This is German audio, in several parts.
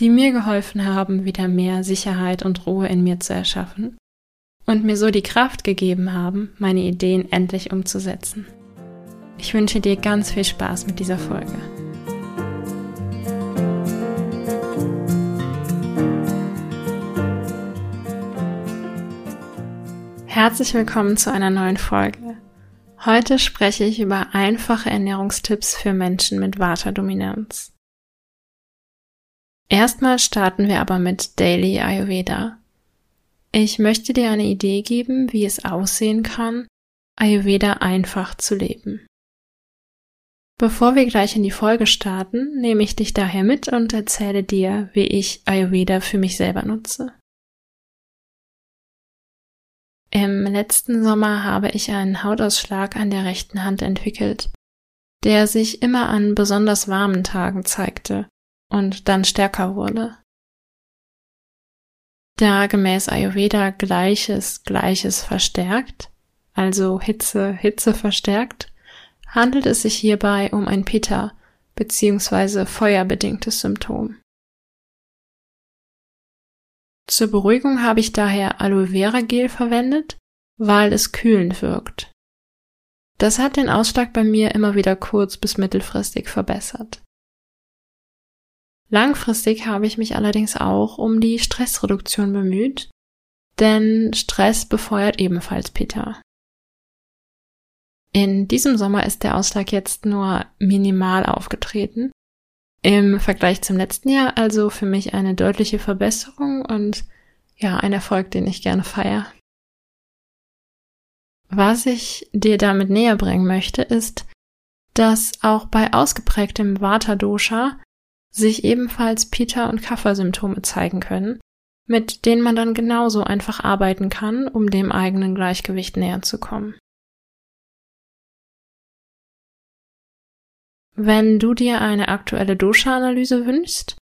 die mir geholfen haben, wieder mehr Sicherheit und Ruhe in mir zu erschaffen und mir so die Kraft gegeben haben, meine Ideen endlich umzusetzen. Ich wünsche dir ganz viel Spaß mit dieser Folge. Herzlich willkommen zu einer neuen Folge. Heute spreche ich über einfache Ernährungstipps für Menschen mit Vata-Dominanz. Erstmal starten wir aber mit Daily Ayurveda. Ich möchte dir eine Idee geben, wie es aussehen kann, Ayurveda einfach zu leben. Bevor wir gleich in die Folge starten, nehme ich dich daher mit und erzähle dir, wie ich Ayurveda für mich selber nutze. Im letzten Sommer habe ich einen Hautausschlag an der rechten Hand entwickelt, der sich immer an besonders warmen Tagen zeigte und dann stärker wurde. Da gemäß Ayurveda Gleiches Gleiches verstärkt, also Hitze Hitze verstärkt, handelt es sich hierbei um ein Pitta bzw. feuerbedingtes Symptom. Zur Beruhigung habe ich daher Aloe Vera Gel verwendet, weil es kühlend wirkt. Das hat den Ausschlag bei mir immer wieder kurz bis mittelfristig verbessert. Langfristig habe ich mich allerdings auch um die Stressreduktion bemüht, denn Stress befeuert ebenfalls Peter. In diesem Sommer ist der Ausschlag jetzt nur minimal aufgetreten. Im Vergleich zum letzten Jahr also für mich eine deutliche Verbesserung und ja, ein Erfolg, den ich gerne feiere. Was ich dir damit näher bringen möchte, ist, dass auch bei ausgeprägtem Vata-Dosha sich ebenfalls Pita- und Kapha-Symptome zeigen können, mit denen man dann genauso einfach arbeiten kann, um dem eigenen Gleichgewicht näher zu kommen. Wenn du dir eine aktuelle Dosha-Analyse wünschst,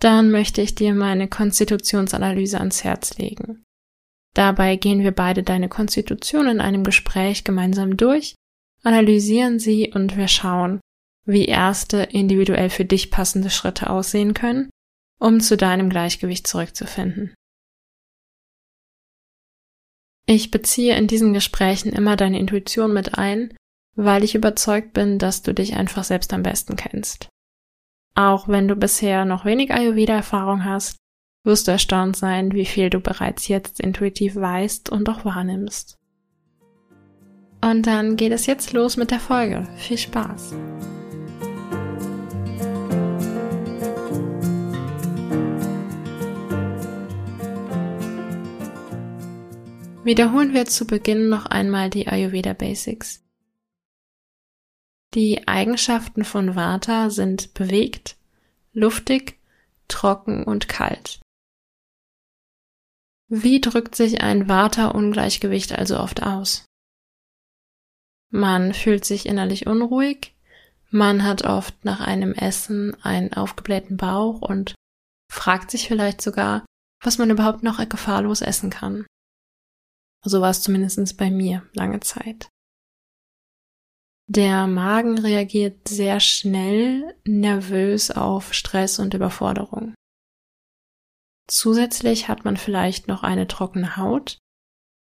dann möchte ich dir meine Konstitutionsanalyse ans Herz legen. Dabei gehen wir beide deine Konstitution in einem Gespräch gemeinsam durch, analysieren sie und wir schauen, wie erste individuell für dich passende Schritte aussehen können, um zu deinem Gleichgewicht zurückzufinden. Ich beziehe in diesen Gesprächen immer deine Intuition mit ein, weil ich überzeugt bin, dass du dich einfach selbst am besten kennst. Auch wenn du bisher noch wenig Ayurveda-Erfahrung hast, wirst du erstaunt sein, wie viel du bereits jetzt intuitiv weißt und auch wahrnimmst. Und dann geht es jetzt los mit der Folge. Viel Spaß! Wiederholen wir zu Beginn noch einmal die Ayurveda Basics. Die Eigenschaften von Vata sind bewegt, luftig, trocken und kalt. Wie drückt sich ein Vata-Ungleichgewicht also oft aus? Man fühlt sich innerlich unruhig, man hat oft nach einem Essen einen aufgeblähten Bauch und fragt sich vielleicht sogar, was man überhaupt noch gefahrlos essen kann. So war es zumindest bei mir lange Zeit. Der Magen reagiert sehr schnell nervös auf Stress und Überforderung. Zusätzlich hat man vielleicht noch eine trockene Haut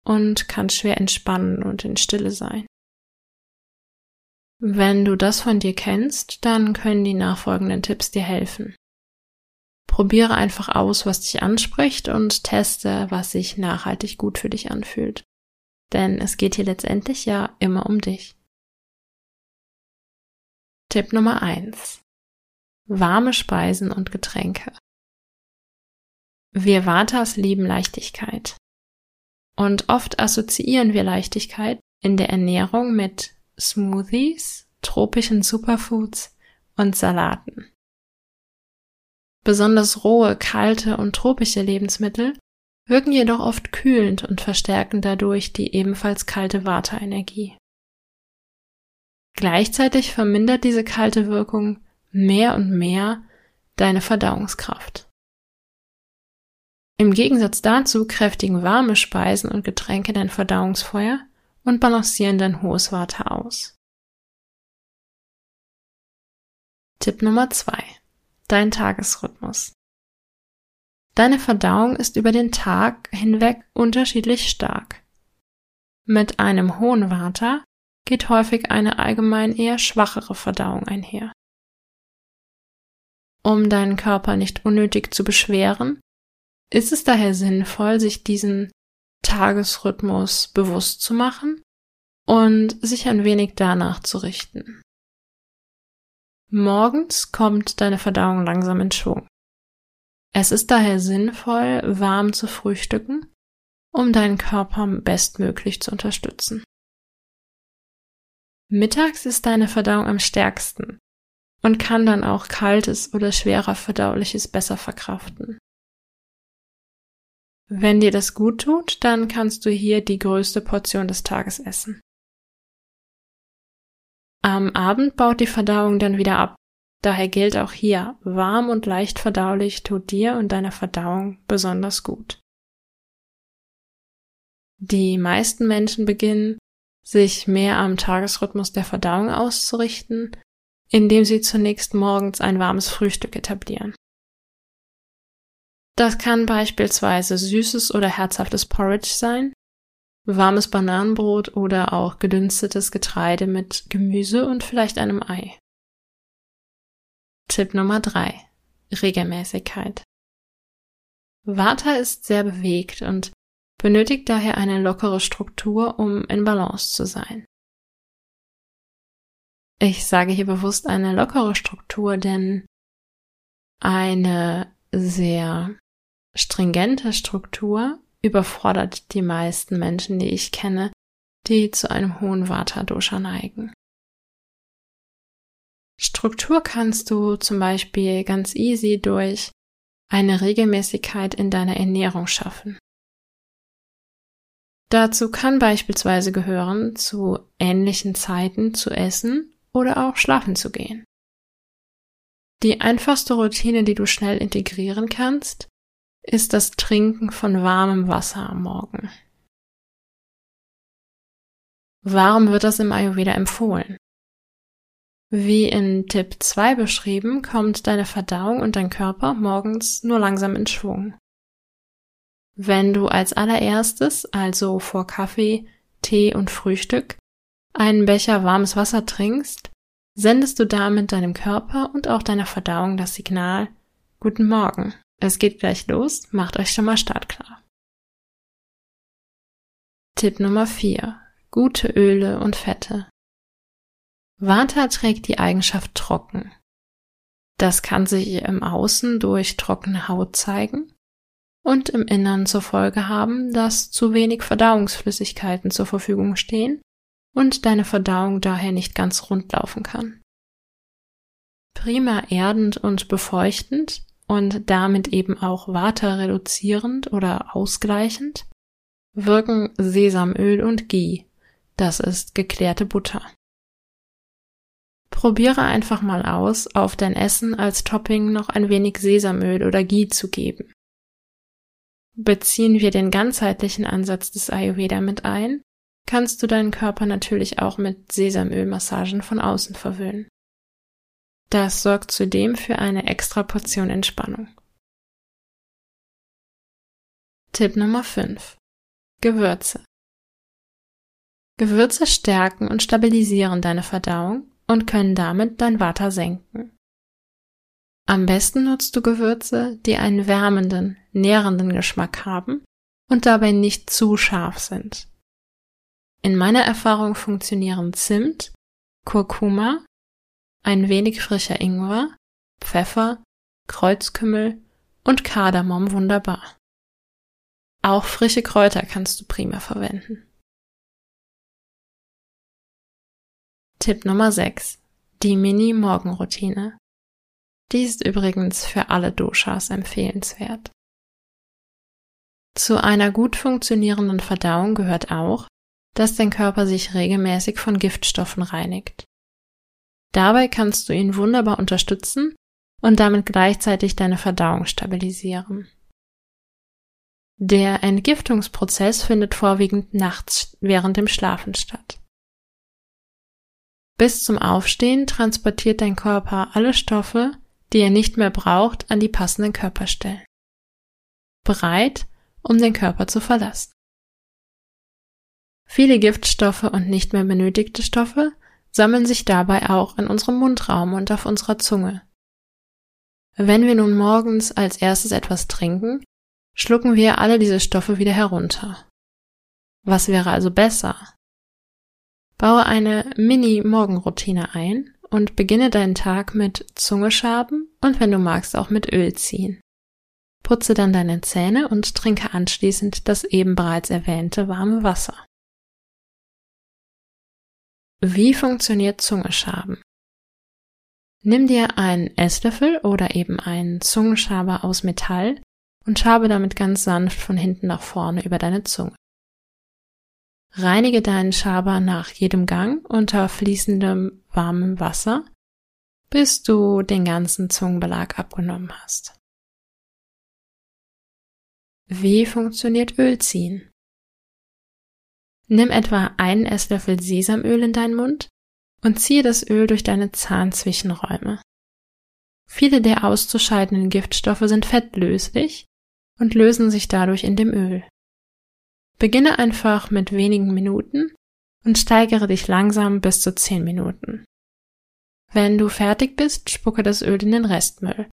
und kann schwer entspannen und in Stille sein. Wenn du das von dir kennst, dann können die nachfolgenden Tipps dir helfen. Probiere einfach aus, was dich anspricht und teste, was sich nachhaltig gut für dich anfühlt. Denn es geht hier letztendlich ja immer um dich. Tipp Nummer eins: Warme Speisen und Getränke. Wir Vatas lieben Leichtigkeit. Und oft assoziieren wir Leichtigkeit in der Ernährung mit Smoothies, tropischen Superfoods und Salaten. Besonders rohe, kalte und tropische Lebensmittel wirken jedoch oft kühlend und verstärken dadurch die ebenfalls kalte Vata-Energie. Gleichzeitig vermindert diese kalte Wirkung mehr und mehr deine Verdauungskraft. Im Gegensatz dazu kräftigen warme Speisen und Getränke dein Verdauungsfeuer und balancieren dein hohes Vata aus. Tipp Nummer zwei: Dein Tagesrhythmus. Deine Verdauung ist über den Tag hinweg unterschiedlich stark. Mit einem hohen Vata geht häufig eine allgemein eher schwachere Verdauung einher. Um deinen Körper nicht unnötig zu beschweren, ist es daher sinnvoll, sich diesen Tagesrhythmus bewusst zu machen und sich ein wenig danach zu richten. Morgens kommt deine Verdauung langsam in Schwung. Es ist daher sinnvoll, warm zu frühstücken, um deinen Körper bestmöglich zu unterstützen. Mittags ist deine Verdauung am stärksten und kann dann auch kaltes oder schwerer verdauliches besser verkraften. Wenn dir das gut tut, dann kannst du hier die größte Portion des Tages essen. Am Abend baut die Verdauung dann wieder ab. Daher gilt auch hier, warm und leicht verdaulich tut dir und deiner Verdauung besonders gut. Die meisten Menschen beginnen, sich mehr am Tagesrhythmus der Verdauung auszurichten, indem sie zunächst morgens ein warmes Frühstück etablieren. Das kann beispielsweise süßes oder herzhaftes Porridge sein, warmes Bananenbrot oder auch gedünstetes Getreide mit Gemüse und vielleicht einem Ei. Tipp Nummer drei: Regelmäßigkeit. Vata ist sehr bewegt und benötigt daher eine lockere Struktur, um in Balance zu sein. Ich sage hier bewusst eine lockere Struktur, denn eine sehr stringente Struktur überfordert die meisten Menschen, die ich kenne, die zu einem hohen Vata-Dosha neigen. Struktur kannst du zum Beispiel ganz easy durch eine Regelmäßigkeit in deiner Ernährung schaffen. Dazu kann beispielsweise gehören, zu ähnlichen Zeiten zu essen oder auch schlafen zu gehen. Die einfachste Routine, die du schnell integrieren kannst, ist das Trinken von warmem Wasser am Morgen. Warum wird das im Ayurveda empfohlen? Wie in Tipp 2 beschrieben, kommt deine Verdauung und dein Körper morgens nur langsam in Schwung. Wenn du als allererstes, also vor Kaffee, Tee und Frühstück, einen Becher warmes Wasser trinkst, sendest du damit deinem Körper und auch deiner Verdauung das Signal Guten Morgen. Es geht gleich los, macht euch schon mal startklar. Tipp Nummer 4. Gute Öle und Fette. Vata trägt die Eigenschaft trocken. Das kann sich im Außen durch trockene Haut zeigen und im Innern zur Folge haben, dass zu wenig Verdauungsflüssigkeiten zur Verfügung stehen und deine Verdauung daher nicht ganz rund laufen kann. Prima erdend und befeuchtend und damit eben auch Vata reduzierend oder ausgleichend wirken Sesamöl und Ghee. Das ist geklärte Butter. Probiere einfach mal aus, auf dein Essen als Topping noch ein wenig Sesamöl oder Ghee zu geben. Beziehen wir den ganzheitlichen Ansatz des Ayurveda mit ein, kannst du deinen Körper natürlich auch mit Sesamölmassagen von außen verwöhnen. Das sorgt zudem für eine extra Portion Entspannung. Tipp Nummer 5. Gewürze. Gewürze stärken und stabilisieren deine Verdauung und können damit dein Vata senken. Am besten nutzt du Gewürze, die einen wärmenden, nährenden Geschmack haben und dabei nicht zu scharf sind. In meiner Erfahrung funktionieren Zimt, Kurkuma ein wenig frischer Ingwer, Pfeffer, Kreuzkümmel und Kardamom wunderbar. Auch frische Kräuter kannst du prima verwenden. Tipp Nummer 6. Die Mini-Morgenroutine. Die ist übrigens für alle Doshas empfehlenswert. Zu einer gut funktionierenden Verdauung gehört auch, dass dein Körper sich regelmäßig von Giftstoffen reinigt. Dabei kannst du ihn wunderbar unterstützen und damit gleichzeitig deine Verdauung stabilisieren. Der Entgiftungsprozess findet vorwiegend nachts während dem Schlafen statt. Bis zum Aufstehen transportiert dein Körper alle Stoffe, die er nicht mehr braucht, an die passenden Körperstellen. Bereit, um den Körper zu verlassen. Viele Giftstoffe und nicht mehr benötigte Stoffe sammeln sich dabei auch in unserem Mundraum und auf unserer Zunge. Wenn wir nun morgens als erstes etwas trinken, schlucken wir alle diese Stoffe wieder herunter. Was wäre also besser? Baue eine Mini-Morgenroutine ein und beginne deinen Tag mit Zunge schaben und wenn du magst auch mit Öl ziehen. Putze dann deine Zähne und trinke anschließend das eben bereits erwähnte warme Wasser. Wie funktioniert Zungeschaben? Nimm dir einen Esslöffel oder eben einen Zungenschaber aus Metall und schabe damit ganz sanft von hinten nach vorne über deine Zunge. Reinige deinen Schaber nach jedem Gang unter fließendem warmem Wasser, bis du den ganzen Zungenbelag abgenommen hast. Wie funktioniert Ölziehen? Nimm etwa einen Esslöffel Sesamöl in deinen Mund und ziehe das Öl durch deine Zahnzwischenräume. Viele der auszuscheidenden Giftstoffe sind fettlöslich und lösen sich dadurch in dem Öl. Beginne einfach mit wenigen Minuten und steigere dich langsam bis zu 10 Minuten. Wenn du fertig bist, spucke das Öl in den Restmüll,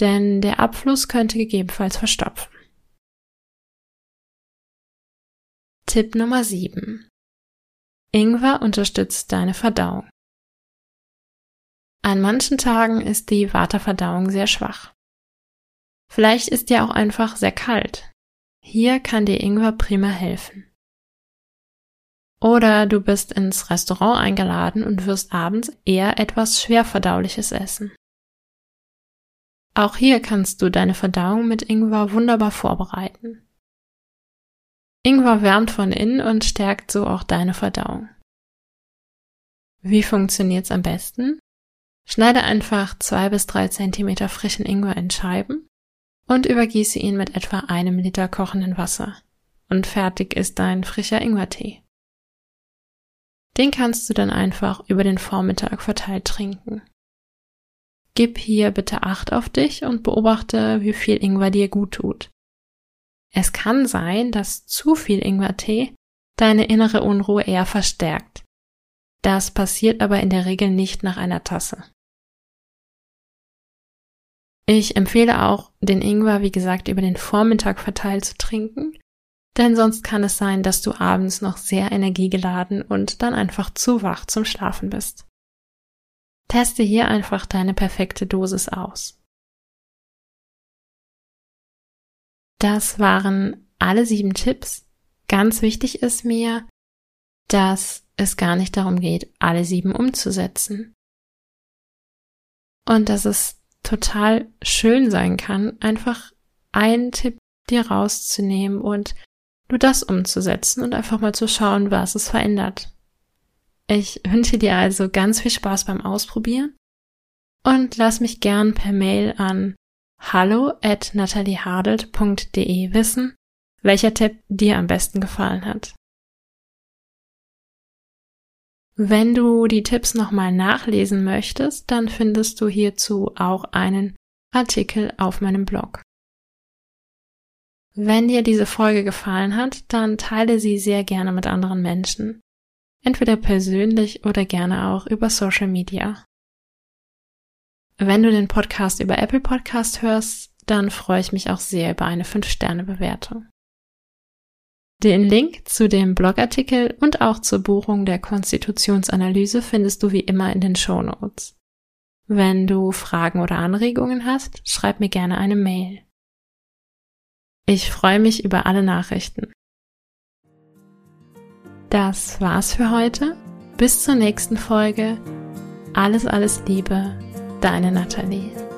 denn der Abfluss könnte gegebenenfalls verstopfen. Tipp Nummer 7. Ingwer unterstützt deine Verdauung. An manchen Tagen ist die Waterverdauung sehr schwach. Vielleicht ist dir auch einfach sehr kalt. Hier kann dir Ingwer prima helfen. Oder du bist ins Restaurant eingeladen und wirst abends eher etwas schwerverdauliches essen. Auch hier kannst du deine Verdauung mit Ingwer wunderbar vorbereiten. Ingwer wärmt von innen und stärkt so auch deine Verdauung. Wie funktioniert's am besten? Schneide einfach zwei bis drei Zentimeter frischen Ingwer in Scheiben und übergieße ihn mit etwa einem Liter kochenden Wasser. Und fertig ist dein frischer Ingwertee. Den kannst du dann einfach über den Vormittag verteilt trinken. Gib hier bitte Acht auf dich und beobachte, wie viel Ingwer dir gut tut. Es kann sein, dass zu viel Ingwertee deine innere Unruhe eher verstärkt. Das passiert aber in der Regel nicht nach einer Tasse. Ich empfehle auch, den Ingwer, wie gesagt, über den Vormittag verteilt zu trinken, denn sonst kann es sein, dass du abends noch sehr energiegeladen und dann einfach zu wach zum Schlafen bist. Teste hier einfach deine perfekte Dosis aus. Das waren alle sieben Tipps. Ganz wichtig ist mir, dass es gar nicht darum geht, alle sieben umzusetzen. Und dass es total schön sein kann, einfach einen Tipp dir rauszunehmen und nur das umzusetzen und einfach mal zu schauen, was es verändert. Ich wünsche dir also ganz viel Spaß beim Ausprobieren und lass mich gern per Mail an hallo at nataliehadelt.de wissen, welcher Tipp dir am besten gefallen hat. Wenn du die Tipps nochmal nachlesen möchtest, dann findest du hierzu auch einen Artikel auf meinem Blog. Wenn dir diese Folge gefallen hat, dann teile sie sehr gerne mit anderen Menschen. Entweder persönlich oder gerne auch über Social Media. Wenn du den Podcast über Apple Podcast hörst, dann freue ich mich auch sehr über eine 5-Sterne-Bewertung. Den Link zu dem Blogartikel und auch zur Buchung der Konstitutionsanalyse findest du wie immer in den Show Notes. Wenn du Fragen oder Anregungen hast, schreib mir gerne eine Mail. Ich freue mich über alle Nachrichten. Das war's für heute. Bis zur nächsten Folge. Alles, alles Liebe deine Nathalie.